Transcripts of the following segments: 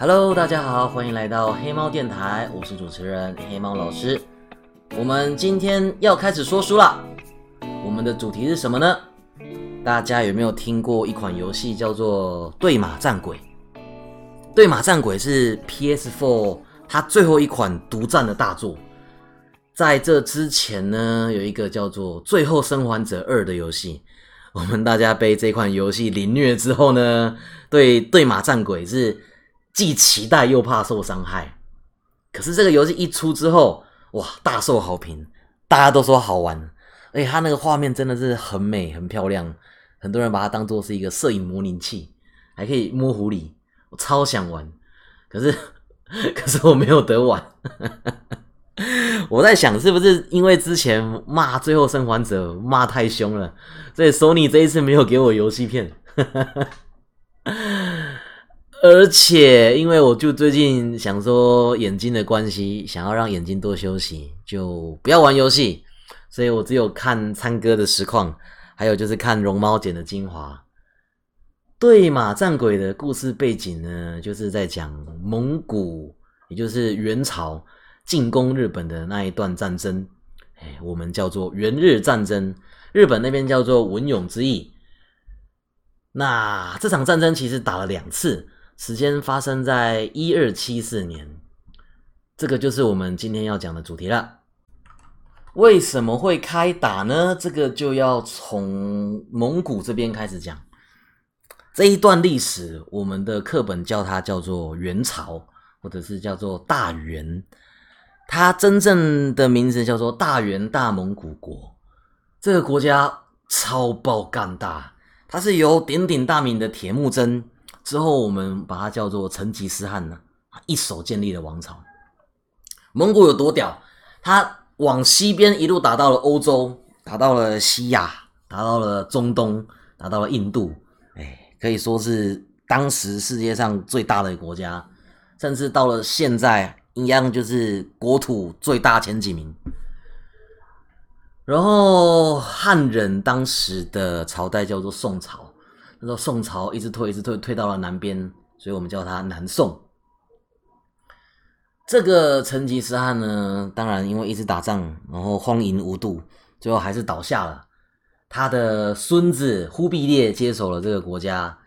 Hello，大家好，欢迎来到黑猫电台，我是主持人黑猫老师。我们今天要开始说书了。我们的主题是什么呢？大家有没有听过一款游戏叫做《对马战鬼》？《对马战鬼》是 PS4 它最后一款独占的大作。在这之前呢，有一个叫做《最后生还者二》的游戏。我们大家被这款游戏凌虐之后呢，对对马战鬼是既期待又怕受伤害。可是这个游戏一出之后，哇，大受好评，大家都说好玩，而且它那个画面真的是很美、很漂亮，很多人把它当做是一个摄影模拟器，还可以摸狐狸，我超想玩。可是，可是我没有得玩。我在想，是不是因为之前骂《最后生还者》骂太凶了，所以 Sony 这一次没有给我游戏片。而且，因为我就最近想说眼睛的关系，想要让眼睛多休息，就不要玩游戏，所以我只有看参哥的实况，还有就是看绒猫剪的精华。对马战鬼的故事背景呢，就是在讲蒙古，也就是元朝。进攻日本的那一段战争，哎，我们叫做元日战争，日本那边叫做文勇之役。那这场战争其实打了两次，时间发生在一二七四年，这个就是我们今天要讲的主题了。为什么会开打呢？这个就要从蒙古这边开始讲。这一段历史，我们的课本叫它叫做元朝，或者是叫做大元。它真正的名字叫做大元大蒙古国，这个国家超爆干大，它是由鼎鼎大名的铁木真之后，我们把它叫做成吉思汗呢，一手建立了王朝。蒙古有多屌？他往西边一路打到了欧洲，打到了西亚，打到了中东，打到了印度，哎，可以说是当时世界上最大的国家，甚至到了现在。一样就是国土最大前几名，然后汉人当时的朝代叫做宋朝，那时候宋朝一直退，一直退，退到了南边，所以我们叫它南宋。这个成吉思汗呢，当然因为一直打仗，然后荒淫无度，最后还是倒下了。他的孙子忽必烈接手了这个国家。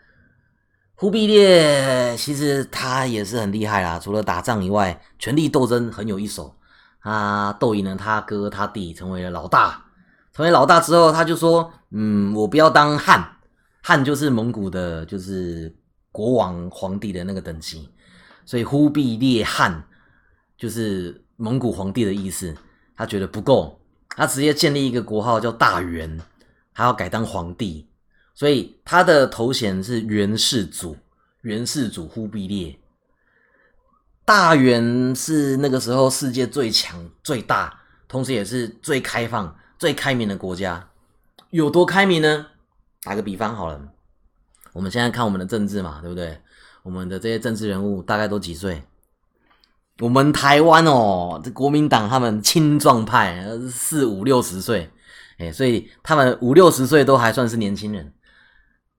忽必烈其实他也是很厉害啦，除了打仗以外，权力斗争很有一手。他斗赢了他哥他弟，成为了老大。成为老大之后，他就说：“嗯，我不要当汉，汉就是蒙古的，就是国王皇帝的那个等级。所以忽必烈汗就是蒙古皇帝的意思。他觉得不够，他直接建立一个国号叫大元，他要改当皇帝。”所以他的头衔是元世祖，元世祖忽必烈。大元是那个时候世界最强、最大，同时也是最开放、最开明的国家。有多开明呢？打个比方好了，我们现在看我们的政治嘛，对不对？我们的这些政治人物大概都几岁？我们台湾哦，这国民党他们青壮派四五六十岁，哎，所以他们五六十岁都还算是年轻人。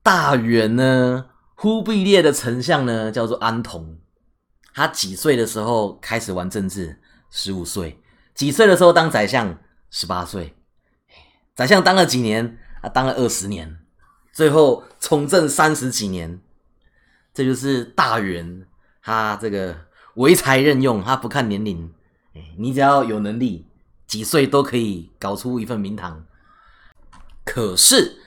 大元呢？忽必烈的丞相呢，叫做安童。他几岁的时候开始玩政治？十五岁。几岁的时候当宰相？十八岁。宰相当了几年？啊，当了二十年。最后从政三十几年。这就是大元，他这个唯才任用，他不看年龄。你只要有能力，几岁都可以搞出一份名堂。可是。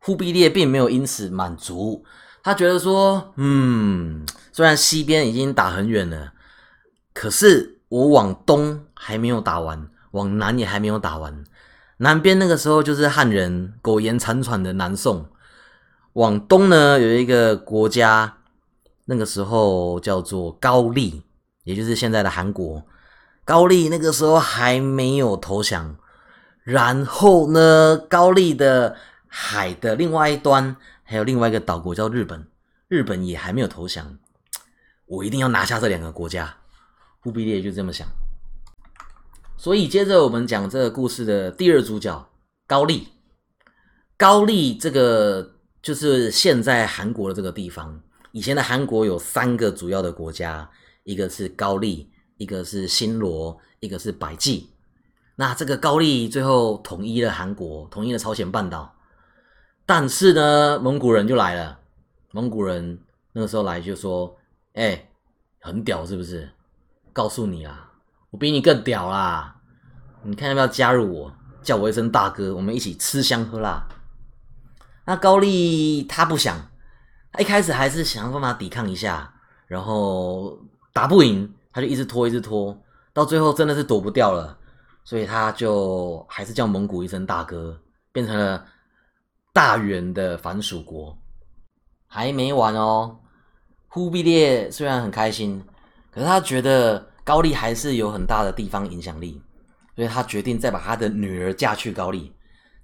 忽必烈并没有因此满足，他觉得说，嗯，虽然西边已经打很远了，可是我往东还没有打完，往南也还没有打完。南边那个时候就是汉人苟延残喘的南宋，往东呢有一个国家，那个时候叫做高丽，也就是现在的韩国。高丽那个时候还没有投降，然后呢，高丽的。海的另外一端还有另外一个岛国叫日本，日本也还没有投降，我一定要拿下这两个国家。忽必烈就这么想，所以接着我们讲这个故事的第二主角高丽。高丽这个就是现在韩国的这个地方，以前的韩国有三个主要的国家，一个是高丽，一个是新罗，一个是百济。那这个高丽最后统一了韩国，统一了朝鲜半岛。但是呢，蒙古人就来了。蒙古人那个时候来就说：“哎，很屌是不是？告诉你啊，我比你更屌啦！你看要不要加入我？叫我一声大哥，我们一起吃香喝辣。”那高丽他不想，他一开始还是想办法抵抗一下，然后打不赢，他就一直拖，一直拖，到最后真的是躲不掉了。所以他就还是叫蒙古一声大哥，变成了大元的藩属国。还没完哦，忽必烈虽然很开心，可是他觉得高丽还是有很大的地方影响力，所以他决定再把他的女儿嫁去高丽，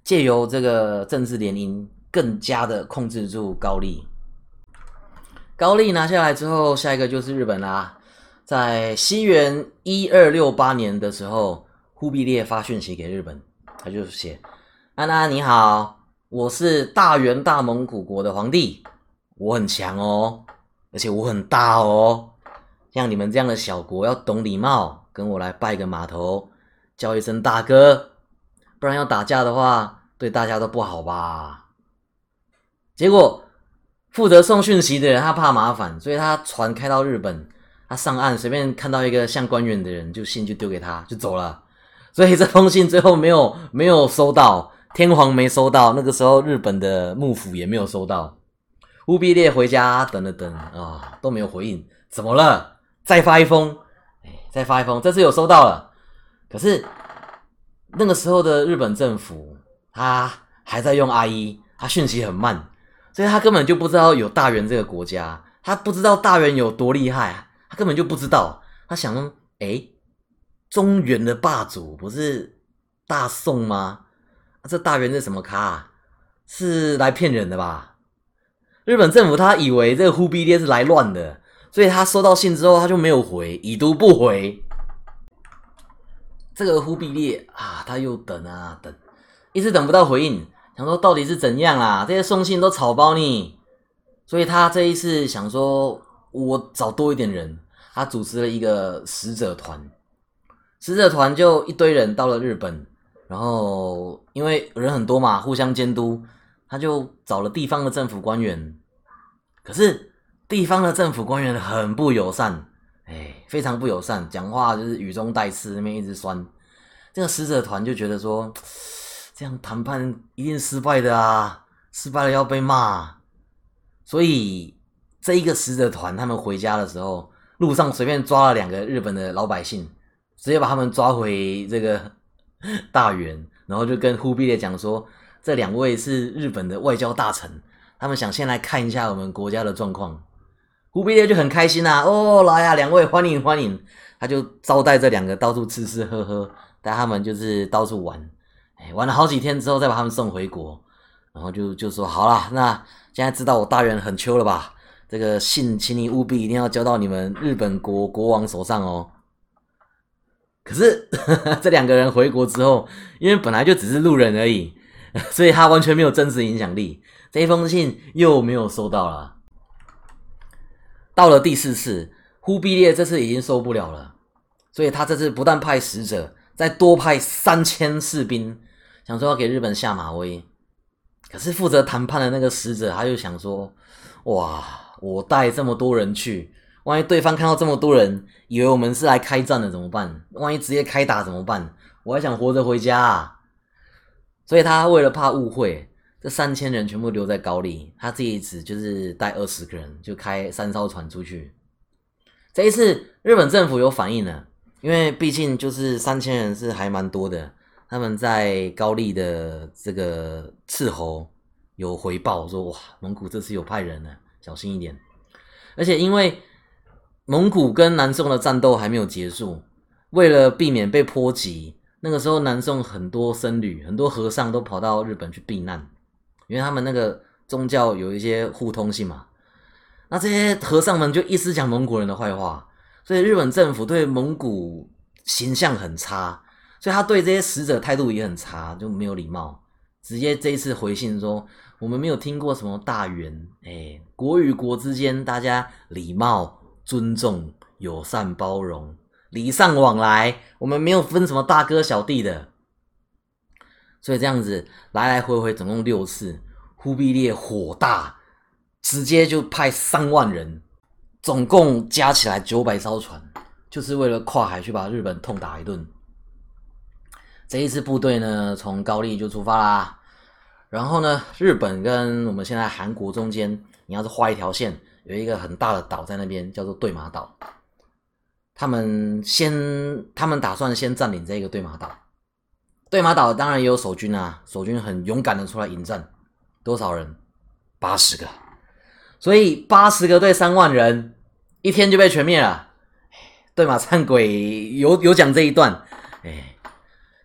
借由这个政治联姻，更加的控制住高丽。高丽拿下来之后，下一个就是日本啦。在西元一二六八年的时候。忽必烈发讯息给日本，他就写：“安娜你好，我是大元大蒙古国的皇帝，我很强哦，而且我很大哦。像你们这样的小国要懂礼貌，跟我来拜个码头，叫一声大哥，不然要打架的话，对大家都不好吧？”结果负责送讯息的人他怕麻烦，所以他船开到日本，他上岸随便看到一个像官员的人，就信就丢给他，就走了。所以这封信最后没有没有收到，天皇没收到，那个时候日本的幕府也没有收到。忽必烈回家等了等啊，都没有回应，怎么了？再发一封，哎，再发一封，这次有收到了。可是那个时候的日本政府，他还在用 I E，他讯息很慢，所以他根本就不知道有大元这个国家，他不知道大元有多厉害，他根本就不知道。他想，哎。中原的霸主不是大宋吗？这大元是什么咖？是来骗人的吧？日本政府他以为这个忽必烈是来乱的，所以他收到信之后他就没有回，已读不回。这个忽必烈啊，他又等啊等，一直等不到回应，想说到底是怎样啊？这些送信都草包呢，所以他这一次想说，我找多一点人，他组织了一个使者团。使者团就一堆人到了日本，然后因为人很多嘛，互相监督，他就找了地方的政府官员。可是地方的政府官员很不友善，哎，非常不友善，讲话就是语中带刺，那边一直酸。这个使者团就觉得说，这样谈判一定失败的啊，失败了要被骂。所以这一个使者团他们回家的时候，路上随便抓了两个日本的老百姓。直接把他们抓回这个 大元，然后就跟忽必烈讲说，这两位是日本的外交大臣，他们想先来看一下我们国家的状况。忽必烈就很开心呐，哦，来呀，两位欢迎欢迎，他就招待这两个到处吃吃喝喝，带他们就是到处玩，玩了好几天之后再把他们送回国，然后就就说好了，那现在知道我大元很秋了吧？这个信，请你务必一定要交到你们日本国国王手上哦。可是 这两个人回国之后，因为本来就只是路人而已，所以他完全没有真实影响力。这一封信又没有收到了。到了第四次，忽必烈这次已经受不了了，所以他这次不但派使者，再多派三千士兵，想说要给日本下马威。可是负责谈判的那个使者，他就想说：哇，我带这么多人去。万一对方看到这么多人，以为我们是来开战的怎么办？万一直接开打怎么办？我还想活着回家啊！所以他为了怕误会，这三千人全部留在高丽，他这一次就是带二十个人，就开三艘船出去。这一次日本政府有反应了，因为毕竟就是三千人是还蛮多的，他们在高丽的这个斥候有回报说：哇，蒙古这次有派人了，小心一点。而且因为蒙古跟南宋的战斗还没有结束，为了避免被波及，那个时候南宋很多僧侣、很多和尚都跑到日本去避难，因为他们那个宗教有一些互通性嘛。那这些和尚们就一直讲蒙古人的坏话，所以日本政府对蒙古形象很差，所以他对这些使者态度也很差，就没有礼貌，直接这一次回信说：“我们没有听过什么大元，哎，国与国之间大家礼貌、尊重、友善、包容，礼尚往来，我们没有分什么大哥小弟的。所以这样子来来回回总共六次，忽必烈火大，直接就派三万人，总共加起来九百艘船，就是为了跨海去把日本痛打一顿。这一支部队呢，从高丽就出发啦。然后呢，日本跟我们现在韩国中间，你要是画一条线，有一个很大的岛在那边，叫做对马岛。他们先，他们打算先占领这个对马岛。对马岛当然也有守军啊，守军很勇敢的出来迎战，多少人？八十个，所以八十个对三万人，一天就被全灭了。对马战鬼有有讲这一段，哎，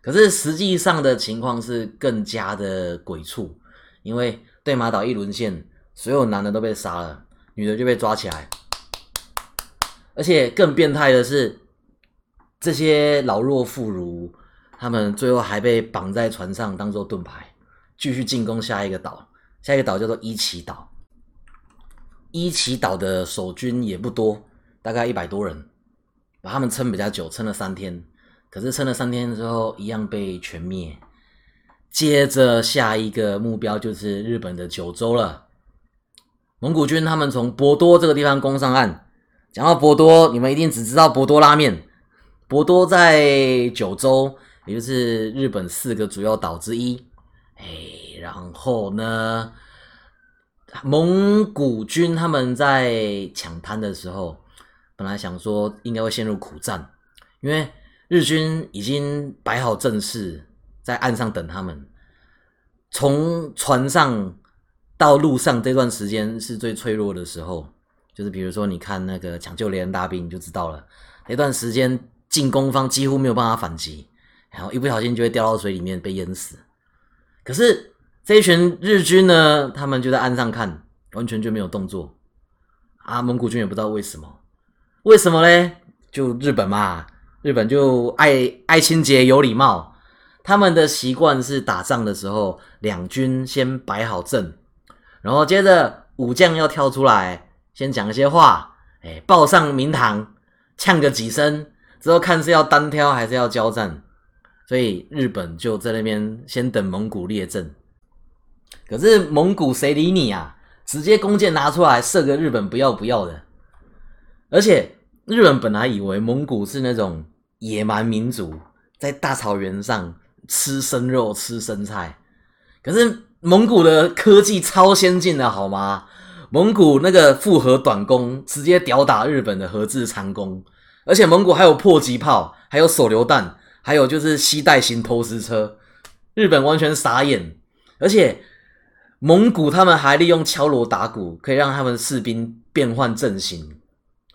可是实际上的情况是更加的鬼畜，因为对马岛一沦陷，所有男的都被杀了，女的就被抓起来，而且更变态的是，这些老弱妇孺。他们最后还被绑在船上，当做盾牌，继续进攻下一个岛。下一个岛叫做伊奇岛。伊奇岛的守军也不多，大概一百多人，把他们撑比较久，撑了三天。可是撑了三天之后，一样被全灭。接着下一个目标就是日本的九州了。蒙古军他们从博多这个地方攻上岸。讲到博多，你们一定只知道博多拉面。博多在九州。也就是日本四个主要岛之一，哎，然后呢，蒙古军他们在抢滩的时候，本来想说应该会陷入苦战，因为日军已经摆好阵势在岸上等他们。从船上到路上这段时间是最脆弱的时候，就是比如说你看那个抢救连大兵就知道了，那段时间进攻方几乎没有办法反击。然后一不小心就会掉到水里面被淹死。可是这一群日军呢，他们就在岸上看，完全就没有动作。啊，蒙古军也不知道为什么，为什么嘞？就日本嘛，日本就爱爱清洁有礼貌。他们的习惯是打仗的时候，两军先摆好阵，然后接着武将要跳出来，先讲一些话，哎，报上名堂，呛个几声，之后看是要单挑还是要交战。所以日本就在那边先等蒙古列阵，可是蒙古谁理你啊？直接弓箭拿出来射个日本不要不要的。而且日本本来以为蒙古是那种野蛮民族，在大草原上吃生肉吃生菜，可是蒙古的科技超先进的好吗？蒙古那个复合短弓直接吊打日本的核制长弓，而且蒙古还有迫击炮，还有手榴弹。还有就是携带型投石车，日本完全傻眼，而且蒙古他们还利用敲锣打鼓，可以让他们士兵变换阵型，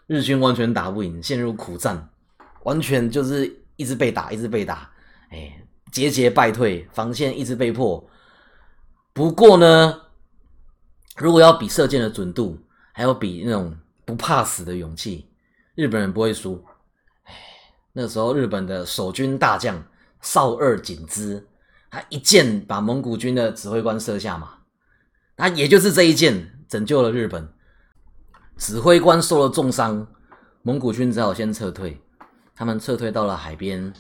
日军完全打不赢，陷入苦战，完全就是一直被打，一直被打，哎，节节败退，防线一直被破。不过呢，如果要比射箭的准度，还有比那种不怕死的勇气，日本人不会输。哎那时候，日本的守军大将少二景之，他一箭把蒙古军的指挥官射下马，他也就是这一箭拯救了日本。指挥官受了重伤，蒙古军只好先撤退。他们撤退到了海边，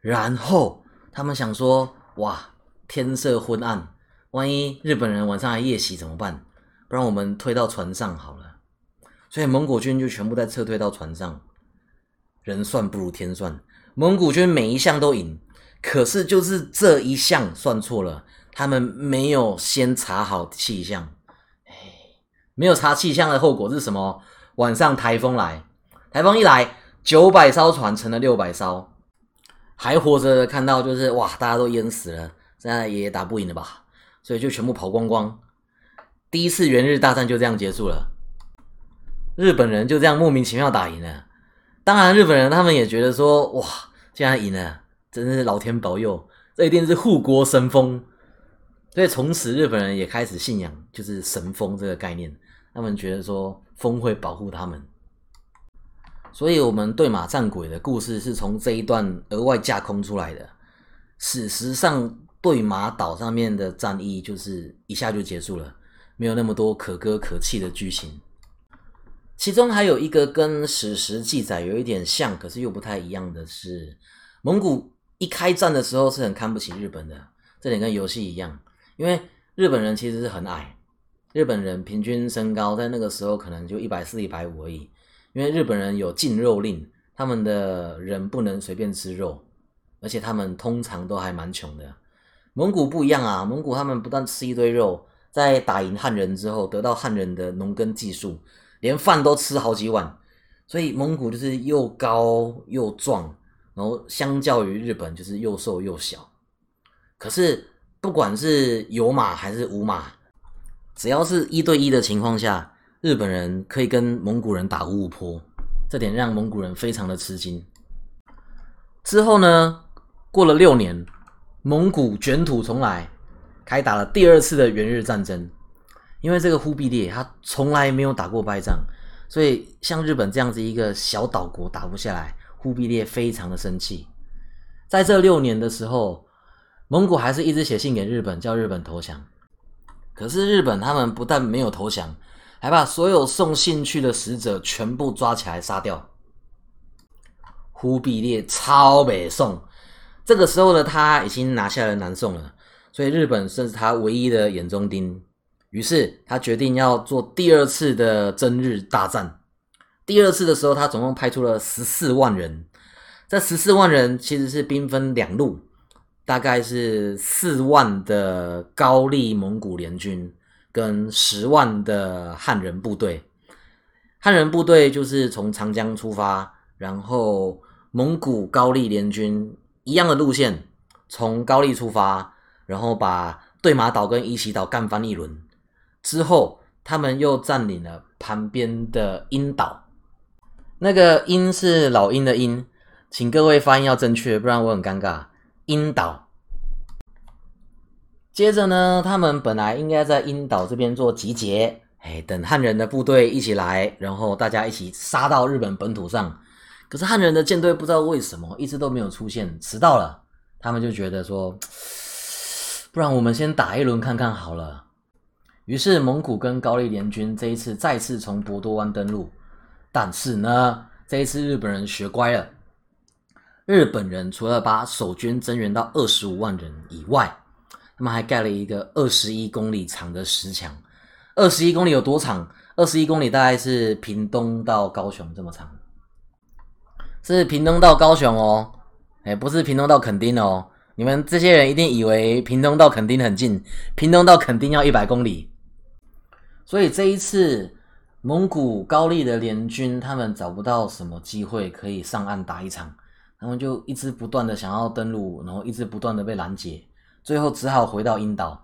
然后他们想说：哇，天色昏暗，万一日本人晚上来夜袭怎么办？不然我们推到船上好了。所以蒙古军就全部在撤退到船上。人算不如天算，蒙古军每一项都赢，可是就是这一项算错了，他们没有先查好气象，哎，没有查气象的后果是什么？晚上台风来，台风一来，九百艘船成了六百艘，还活着的看到就是哇，大家都淹死了，现在也打不赢了吧？所以就全部跑光光，第一次元日大战就这样结束了，日本人就这样莫名其妙打赢了。当然，日本人他们也觉得说，哇，竟然赢了，真是老天保佑，这一定是护国神风。所以从此日本人也开始信仰，就是神风这个概念。他们觉得说，风会保护他们。所以，我们对马战鬼的故事是从这一段额外架空出来的。史实上，对马岛上面的战役就是一下就结束了，没有那么多可歌可泣的剧情。其中还有一个跟史实记载有一点像，可是又不太一样的是，蒙古一开战的时候是很看不起日本的，这点跟游戏一样，因为日本人其实是很矮，日本人平均身高在那个时候可能就一百四、一百五而已，因为日本人有禁肉令，他们的人不能随便吃肉，而且他们通常都还蛮穷的。蒙古不一样啊，蒙古他们不但吃一堆肉，在打赢汉人之后，得到汉人的农耕技术，连饭都吃好几碗，所以蒙古就是又高又壮，然后相较于日本就是又瘦又小。可是不管是有马还是无马，只要是一对一的情况下，日本人可以跟蒙古人打五五坡，这点让蒙古人非常的吃惊。之后呢，过了六年。蒙古卷土重来，开打了第二次的元日战争。因为这个忽必烈他从来没有打过败仗，所以像日本这样子一个小岛国打不下来，忽必烈非常的生气。在这六年的时候，蒙古还是一直写信给日本，叫日本投降。可是日本他们不但没有投降，还把所有送信去的使者全部抓起来杀掉。忽必烈超北宋。这个时候呢，他已经拿下了南宋了，所以日本算是他唯一的眼中钉。于是他决定要做第二次的征日大战。第二次的时候，他总共派出了十四万人。这十四万人其实是兵分两路，大概是四万的高丽蒙古联军跟十万的汉人部队。汉人部队就是从长江出发，然后蒙古高丽联军。一样的路线，从高丽出发，然后把对马岛跟伊西岛干翻一轮之后，他们又占领了旁边的鹰岛。那个鹰是老鹰的鹰，请各位发音要正确，不然我很尴尬。鹰岛。接着呢，他们本来应该在鹰岛这边做集结，哎，等汉人的部队一起来，然后大家一起杀到日本本土上。可是汉人的舰队不知道为什么一直都没有出现，迟到了。他们就觉得说，不然我们先打一轮看看好了。于是蒙古跟高丽联军这一次再次从博多湾登陆，但是呢，这一次日本人学乖了。日本人除了把守军增援到二十五万人以外，他们还盖了一个二十一公里长的石墙。二十一公里有多长？二十一公里大概是屏东到高雄这么长。是屏东到高雄哦，哎，不是屏东到垦丁哦。你们这些人一定以为屏东到垦丁很近，屏东到垦丁要一百公里。所以这一次蒙古高丽的联军，他们找不到什么机会可以上岸打一场，他们就一直不断的想要登陆，然后一直不断的被拦截，最后只好回到鹰岛，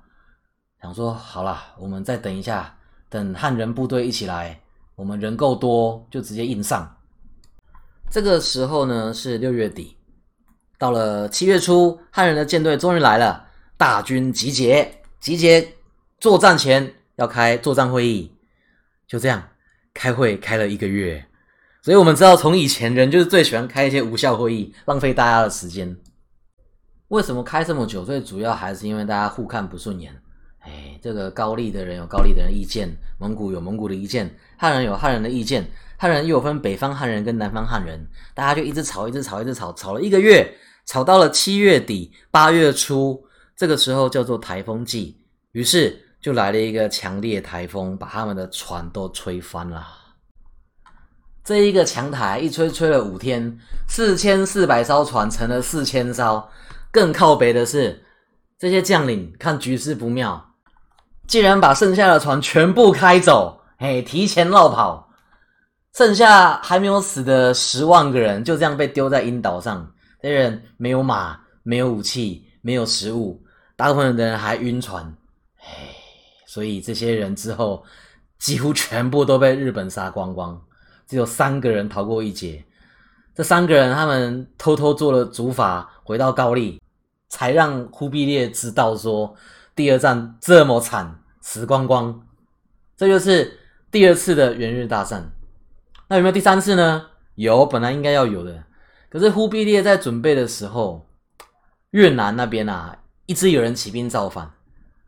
想说好了，我们再等一下，等汉人部队一起来，我们人够多，就直接硬上。这个时候呢是六月底，到了七月初，汉人的舰队终于来了，大军集结，集结作战前要开作战会议，就这样开会开了一个月，所以我们知道从以前人就是最喜欢开一些无效会议，浪费大家的时间。为什么开这么久？最主要还是因为大家互看不顺眼。哎，这个高丽的人有高丽的人意见，蒙古有蒙古的意见，汉人有汉人的意见。汉人又有分北方汉人跟南方汉人，大家就一直吵，一直吵，一直吵，吵了一个月，吵到了七月底八月初，这个时候叫做台风季，于是就来了一个强烈台风，把他们的船都吹翻了。这一个强台一吹吹了五天，四千四百艘船成了四千艘。更靠北的是，这些将领看局势不妙，竟然把剩下的船全部开走，嘿，提前绕跑。剩下还没有死的十万个人就这样被丢在阴岛上，这人没有马，没有武器，没有食物，大部分的人还晕船，唉，所以这些人之后几乎全部都被日本杀光光，只有三个人逃过一劫。这三个人他们偷偷做了竹筏，回到高丽，才让忽必烈知道说第二战这么惨，死光光。这就是第二次的元日大战。那有没有第三次呢？有，本来应该要有的。可是忽必烈在准备的时候，越南那边啊，一直有人起兵造反，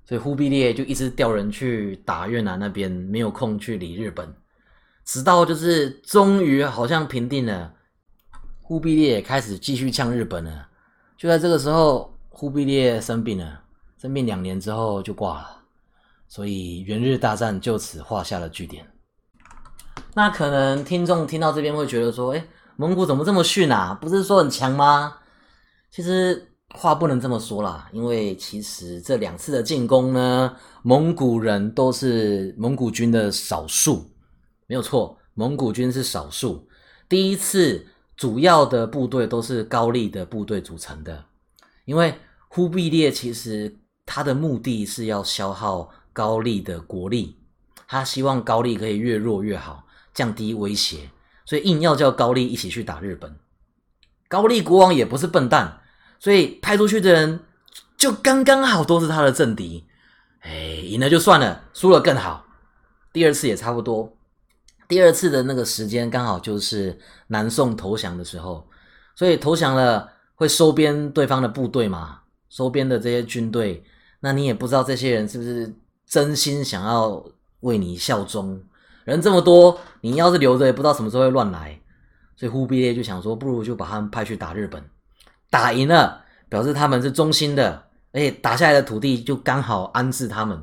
所以忽必烈就一直调人去打越南那边，没有空去理日本。直到就是终于好像平定了，忽必烈也开始继续呛日本了。就在这个时候，忽必烈生病了，生病两年之后就挂了，所以元日大战就此画下了句点。那可能听众听到这边会觉得说：“哎，蒙古怎么这么逊啊？不是说很强吗？”其实话不能这么说啦，因为其实这两次的进攻呢，蒙古人都是蒙古军的少数，没有错，蒙古军是少数。第一次主要的部队都是高丽的部队组成的，因为忽必烈其实他的目的是要消耗高丽的国力，他希望高丽可以越弱越好，降低威胁，所以硬要叫高丽一起去打日本。高丽国王也不是笨蛋。所以派出去的人就刚刚好都是他的政敌，哎，赢了就算了，输了更好。第二次也差不多，第二次的那个时间刚好就是南宋投降的时候，所以投降了会收编对方的部队嘛，收编的这些军队，那你也不知道这些人是不是真心想要为你效忠。人这么多，你要是留着，也不知道什么时候会乱来。所以忽必烈就想说，不如就把他们派去打日本。打赢了，表示他们是忠心的，而且打下来的土地就刚好安置他们。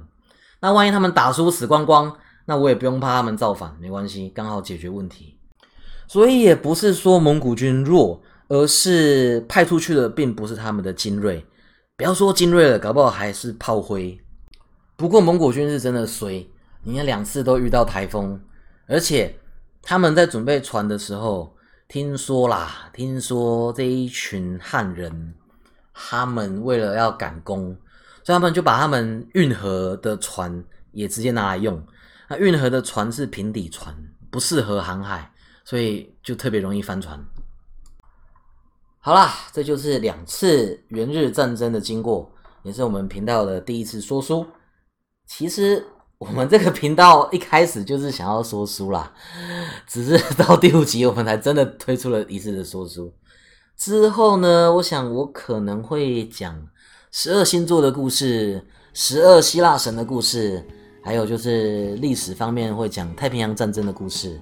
那万一他们打输死光光，那我也不用怕他们造反，没关系，刚好解决问题。所以也不是说蒙古军弱，而是派出去的并不是他们的精锐。不要说精锐了，搞不好还是炮灰。不过蒙古军是真的衰，你看两次都遇到台风，而且他们在准备船的时候。听说啦，听说这一群汉人，他们为了要赶工，所以他们就把他们运河的船也直接拿来用。那运河的船是平底船，不适合航海，所以就特别容易翻船。好啦，这就是两次元日战争的经过，也是我们频道的第一次说书。其实。我们这个频道一开始就是想要说书啦，只是到第五集我们才真的推出了一次的说书。之后呢，我想我可能会讲十二星座的故事、十二希腊神的故事，还有就是历史方面会讲太平洋战争的故事，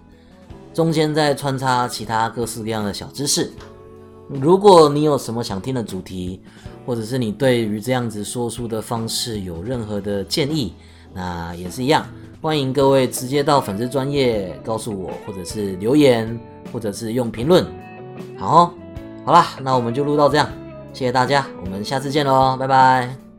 中间再穿插其他各式各样的小知识。如果你有什么想听的主题，或者是你对于这样子说书的方式有任何的建议，那也是一样，欢迎各位直接到粉丝专业告诉我，或者是留言，或者是用评论。好，好啦，那我们就录到这样，谢谢大家，我们下次见喽，拜拜。